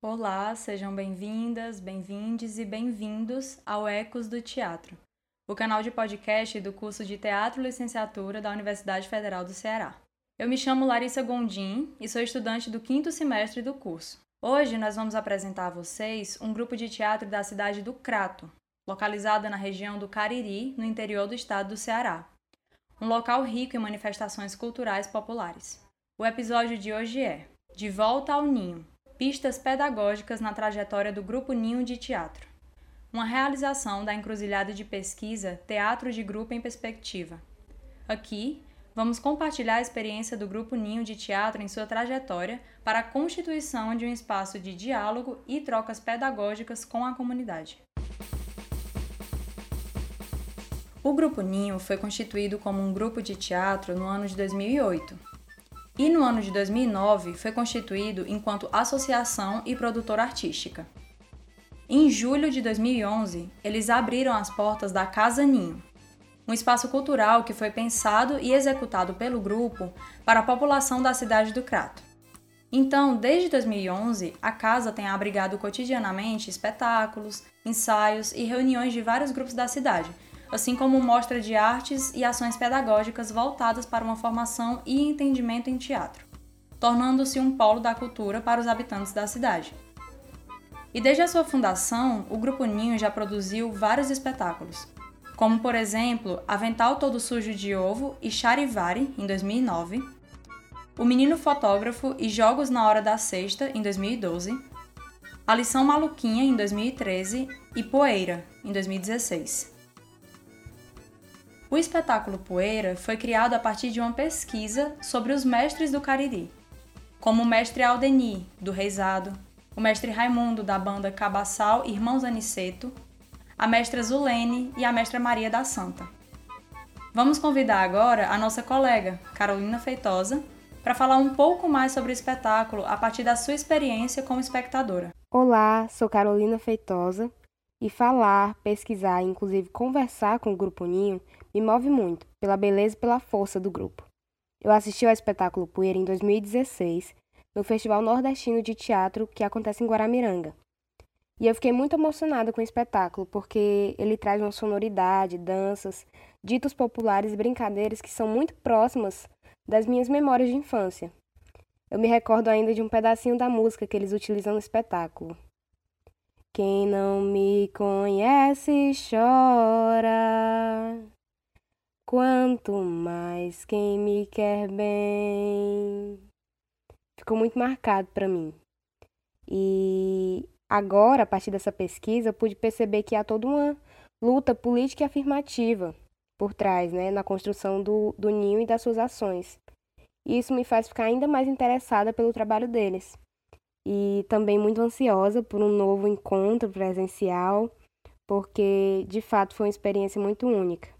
Olá, sejam bem-vindas, bem-vindes e bem-vindos ao Ecos do Teatro, o canal de podcast do curso de Teatro Licenciatura da Universidade Federal do Ceará. Eu me chamo Larissa Gondim e sou estudante do quinto semestre do curso. Hoje nós vamos apresentar a vocês um grupo de teatro da cidade do Crato, localizada na região do Cariri, no interior do estado do Ceará. Um local rico em manifestações culturais populares. O episódio de hoje é De Volta ao Ninho, Pistas Pedagógicas na Trajetória do Grupo Ninho de Teatro. Uma realização da encruzilhada de pesquisa Teatro de Grupo em Perspectiva. Aqui, vamos compartilhar a experiência do Grupo Ninho de Teatro em sua trajetória para a constituição de um espaço de diálogo e trocas pedagógicas com a comunidade. O Grupo Ninho foi constituído como um grupo de teatro no ano de 2008 e no ano de 2009 foi constituído enquanto associação e produtora artística. Em julho de 2011, eles abriram as portas da Casa Ninho, um espaço cultural que foi pensado e executado pelo grupo para a população da cidade do Crato. Então, desde 2011, a casa tem abrigado cotidianamente espetáculos, ensaios e reuniões de vários grupos da cidade, assim como mostra de artes e ações pedagógicas voltadas para uma formação e entendimento em teatro, tornando-se um polo da cultura para os habitantes da cidade. E desde a sua fundação, o Grupo Ninho já produziu vários espetáculos, como por exemplo Avental Todo Sujo de Ovo e Charivari, em 2009, O Menino Fotógrafo e Jogos na Hora da Sexta, em 2012, A Lição Maluquinha, em 2013 e Poeira, em 2016. O espetáculo Poeira foi criado a partir de uma pesquisa sobre os mestres do Cariri, como o mestre Aldeni, do Reisado, o mestre Raimundo, da banda Cabaçal Irmãos Aniceto, a mestra Zulene e a mestra Maria da Santa. Vamos convidar agora a nossa colega, Carolina Feitosa, para falar um pouco mais sobre o espetáculo a partir da sua experiência como espectadora. Olá, sou Carolina Feitosa e falar, pesquisar e inclusive conversar com o Grupo Ninho me move muito, pela beleza e pela força do grupo. Eu assisti ao espetáculo Poeira em 2016, no Festival Nordestino de Teatro que acontece em Guaramiranga. E eu fiquei muito emocionada com o espetáculo, porque ele traz uma sonoridade, danças, ditos populares e brincadeiras que são muito próximas das minhas memórias de infância. Eu me recordo ainda de um pedacinho da música que eles utilizam no espetáculo. Quem não me conhece chora. Quanto mais quem me quer bem. Ficou muito marcado para mim. E agora, a partir dessa pesquisa, eu pude perceber que há toda uma luta política e afirmativa por trás, né, na construção do, do ninho e das suas ações. Isso me faz ficar ainda mais interessada pelo trabalho deles. E também muito ansiosa por um novo encontro presencial, porque de fato foi uma experiência muito única.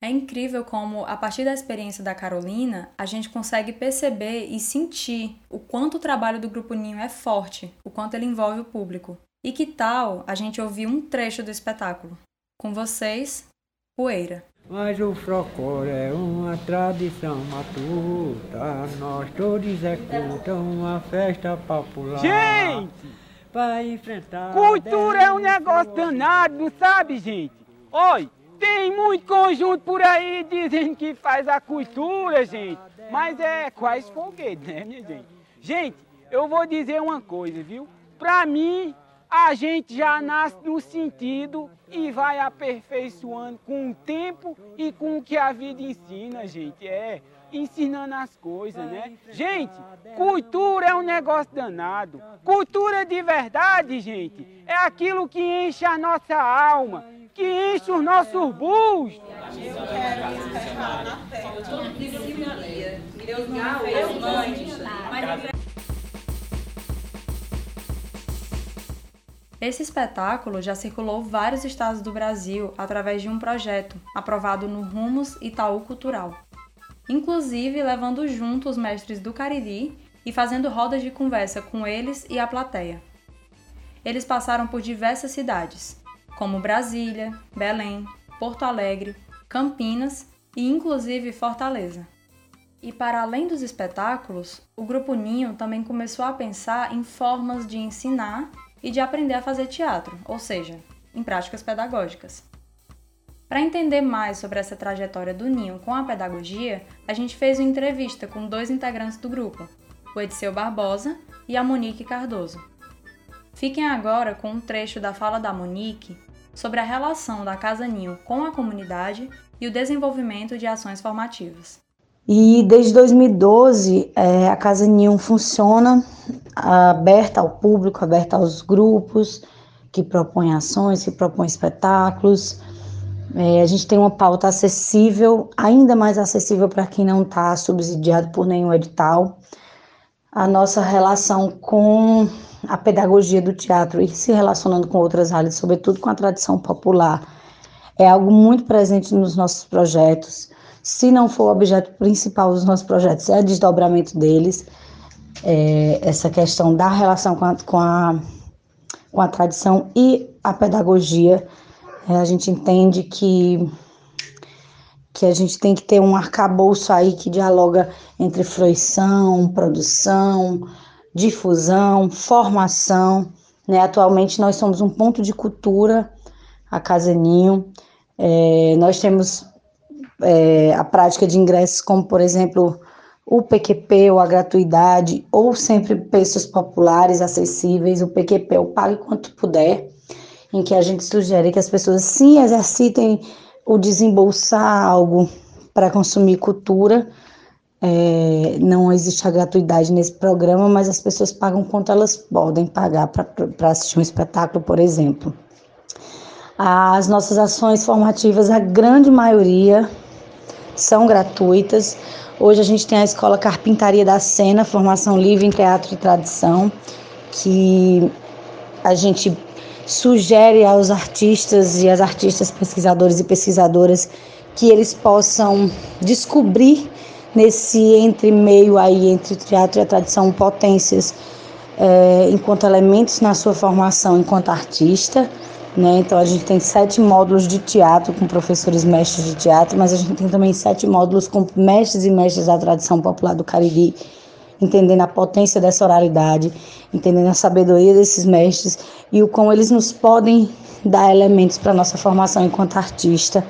É incrível como, a partir da experiência da Carolina, a gente consegue perceber e sentir o quanto o trabalho do Grupo Ninho é forte, o quanto ele envolve o público. E que tal a gente ouvir um trecho do espetáculo? Com vocês, Poeira. Mas o Frocor é uma tradição matuta, nós todos executam uma festa popular. Gente! Para enfrentar. Cultura é um negócio danado, sabe, gente? Oi! Tem muito conjunto por aí dizendo que faz a cultura, gente. Mas é quase foguete, né, minha gente? Gente, eu vou dizer uma coisa, viu? Pra mim, a gente já nasce no sentido e vai aperfeiçoando com o tempo e com o que a vida ensina, gente. É, ensinando as coisas, né? Gente, cultura é um negócio danado. Cultura de verdade, gente, é aquilo que enche a nossa alma que enche os nossos bustos. Eu quero na. Esse espetáculo já circulou vários estados do Brasil através de um projeto aprovado no Rumos Itaú Cultural, inclusive levando junto os mestres do Cariri e fazendo rodas de conversa com eles e a plateia. Eles passaram por diversas cidades, como Brasília, Belém, Porto Alegre, Campinas e inclusive Fortaleza. E para além dos espetáculos, o Grupo Ninho também começou a pensar em formas de ensinar e de aprender a fazer teatro, ou seja, em práticas pedagógicas. Para entender mais sobre essa trajetória do Ninho com a pedagogia, a gente fez uma entrevista com dois integrantes do grupo, o Ediceu Barbosa e a Monique Cardoso. Fiquem agora com um trecho da fala da Monique sobre a relação da Casa Ninho com a comunidade e o desenvolvimento de ações formativas. E desde 2012, é, a Casa Ninho funciona aberta ao público, aberta aos grupos que propõem ações, que propõem espetáculos. É, a gente tem uma pauta acessível, ainda mais acessível para quem não está subsidiado por nenhum edital. A nossa relação com a pedagogia do teatro e se relacionando com outras áreas, sobretudo com a tradição popular, é algo muito presente nos nossos projetos se não for o objeto principal dos nossos projetos, é o desdobramento deles, é, essa questão da relação com a, com a, com a tradição e a pedagogia. É, a gente entende que, que a gente tem que ter um arcabouço aí que dialoga entre fruição, produção, difusão, formação. Né? Atualmente nós somos um ponto de cultura, a Casaninho. É, nós temos é, a prática de ingressos, como por exemplo o PQP ou a gratuidade, ou sempre preços populares, acessíveis, o PQP o pague quanto puder, em que a gente sugere que as pessoas sim exercitem o desembolsar algo para consumir cultura. É, não existe a gratuidade nesse programa, mas as pessoas pagam quanto elas podem pagar para assistir um espetáculo, por exemplo. As nossas ações formativas, a grande maioria são gratuitas. Hoje a gente tem a Escola Carpintaria da Sena, formação livre em teatro e tradição, que a gente sugere aos artistas e às artistas pesquisadores e pesquisadoras que eles possam descobrir nesse entre meio aí entre o teatro e a tradição potências é, enquanto elementos na sua formação enquanto artista né? Então a gente tem sete módulos de teatro com professores mestres de teatro, mas a gente tem também sete módulos com mestres e mestres da tradição popular do Cariri, entendendo a potência dessa oralidade, entendendo a sabedoria desses mestres e o como eles nos podem dar elementos para nossa formação enquanto artista.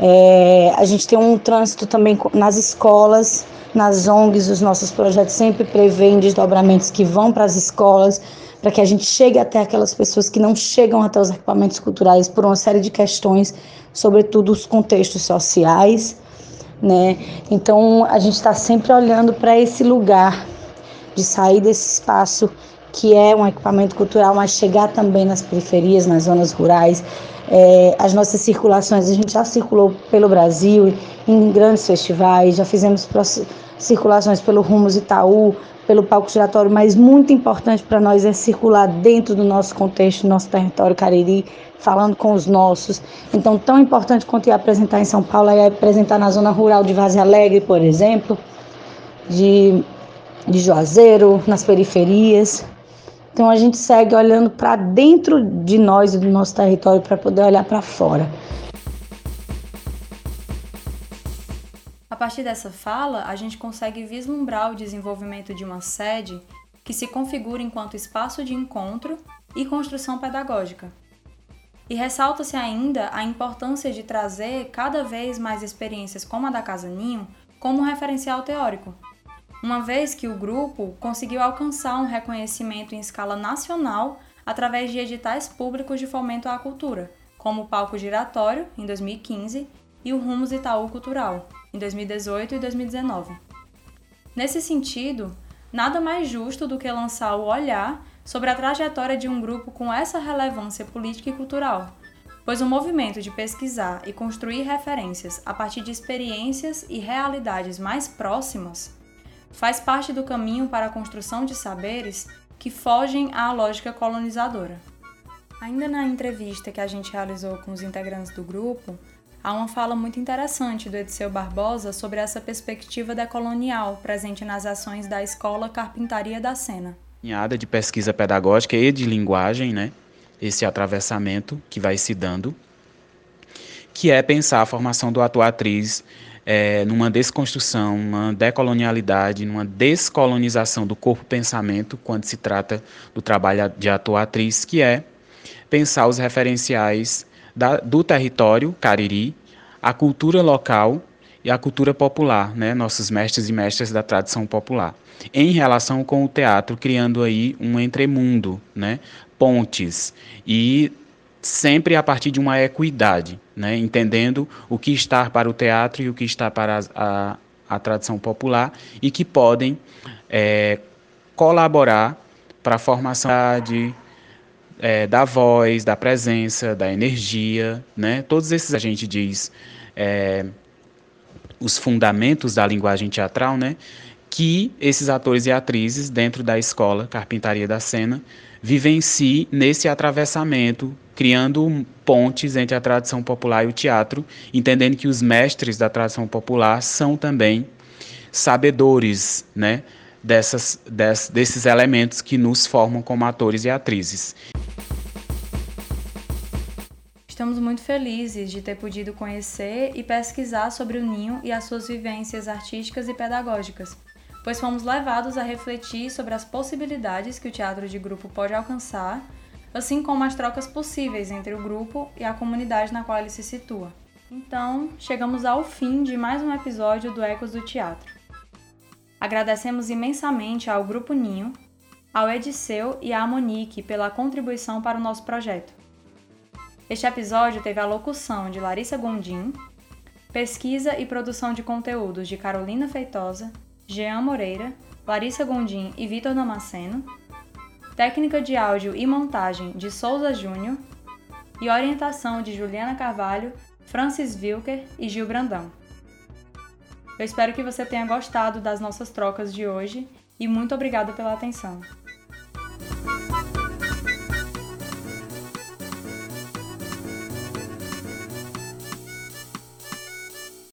É, a gente tem um trânsito também nas escolas, nas ONGs, os nossos projetos sempre prevêem desdobramentos que vão para as escolas, para que a gente chegue até aquelas pessoas que não chegam até os equipamentos culturais por uma série de questões, sobretudo os contextos sociais, né? Então a gente está sempre olhando para esse lugar de sair desse espaço que é um equipamento cultural, mas chegar também nas periferias, nas zonas rurais. É, as nossas circulações, a gente já circulou pelo Brasil em grandes festivais, já fizemos circulações pelo Rumos Itaú, pelo palco giratório, mas muito importante para nós é circular dentro do nosso contexto, do nosso território cariri, falando com os nossos. Então, tão importante quanto ir apresentar em São Paulo é apresentar na zona rural de Vaze Alegre, por exemplo, de, de Juazeiro, nas periferias. Então, a gente segue olhando para dentro de nós e do nosso território para poder olhar para fora. partir dessa fala, a gente consegue vislumbrar o desenvolvimento de uma sede que se configura enquanto espaço de encontro e construção pedagógica. E ressalta-se ainda a importância de trazer cada vez mais experiências como a da Casa Ninho como referencial teórico, uma vez que o grupo conseguiu alcançar um reconhecimento em escala nacional através de editais públicos de fomento à cultura, como o Palco Giratório, em 2015, e o Rumos Itaú Cultural, em 2018 e 2019. Nesse sentido, nada mais justo do que lançar o olhar sobre a trajetória de um grupo com essa relevância política e cultural, pois o movimento de pesquisar e construir referências a partir de experiências e realidades mais próximas faz parte do caminho para a construção de saberes que fogem à lógica colonizadora. Ainda na entrevista que a gente realizou com os integrantes do grupo, Há uma fala muito interessante do Ediceu Barbosa sobre essa perspectiva decolonial presente nas ações da Escola Carpintaria da Sena. Em área de pesquisa pedagógica e de linguagem, né? esse atravessamento que vai se dando. Que é pensar a formação do ator-atriz é, numa desconstrução, uma decolonialidade, numa descolonização do corpo-pensamento, quando se trata do trabalho de ator-atriz, que é pensar os referenciais da, do território cariri, a cultura local e a cultura popular, né, nossos mestres e mestras da tradição popular, em relação com o teatro, criando aí um entremundo, né, pontes. E sempre a partir de uma equidade, né? entendendo o que está para o teatro e o que está para a, a, a tradição popular e que podem é, colaborar para a formação de, é, da voz, da presença, da energia, né? todos esses a gente diz é, os fundamentos da linguagem teatral, né? que esses atores e atrizes dentro da escola Carpintaria da Cena vivencie nesse atravessamento, criando pontes entre a tradição popular e o teatro, entendendo que os mestres da tradição popular são também sabedores, né, dessas, des, desses elementos que nos formam como atores e atrizes. Estamos muito felizes de ter podido conhecer e pesquisar sobre o Ninho e as suas vivências artísticas e pedagógicas pois fomos levados a refletir sobre as possibilidades que o teatro de grupo pode alcançar, assim como as trocas possíveis entre o grupo e a comunidade na qual ele se situa. Então, chegamos ao fim de mais um episódio do Ecos do Teatro. Agradecemos imensamente ao Grupo Ninho, ao Ediceu e à Monique pela contribuição para o nosso projeto. Este episódio teve a locução de Larissa Gondim, pesquisa e produção de conteúdos de Carolina Feitosa Jean Moreira, Larissa Gondim e Vitor Damasceno, técnica de áudio e montagem de Souza Júnior e orientação de Juliana Carvalho, Francis Wilker e Gil Brandão. Eu espero que você tenha gostado das nossas trocas de hoje e muito obrigado pela atenção.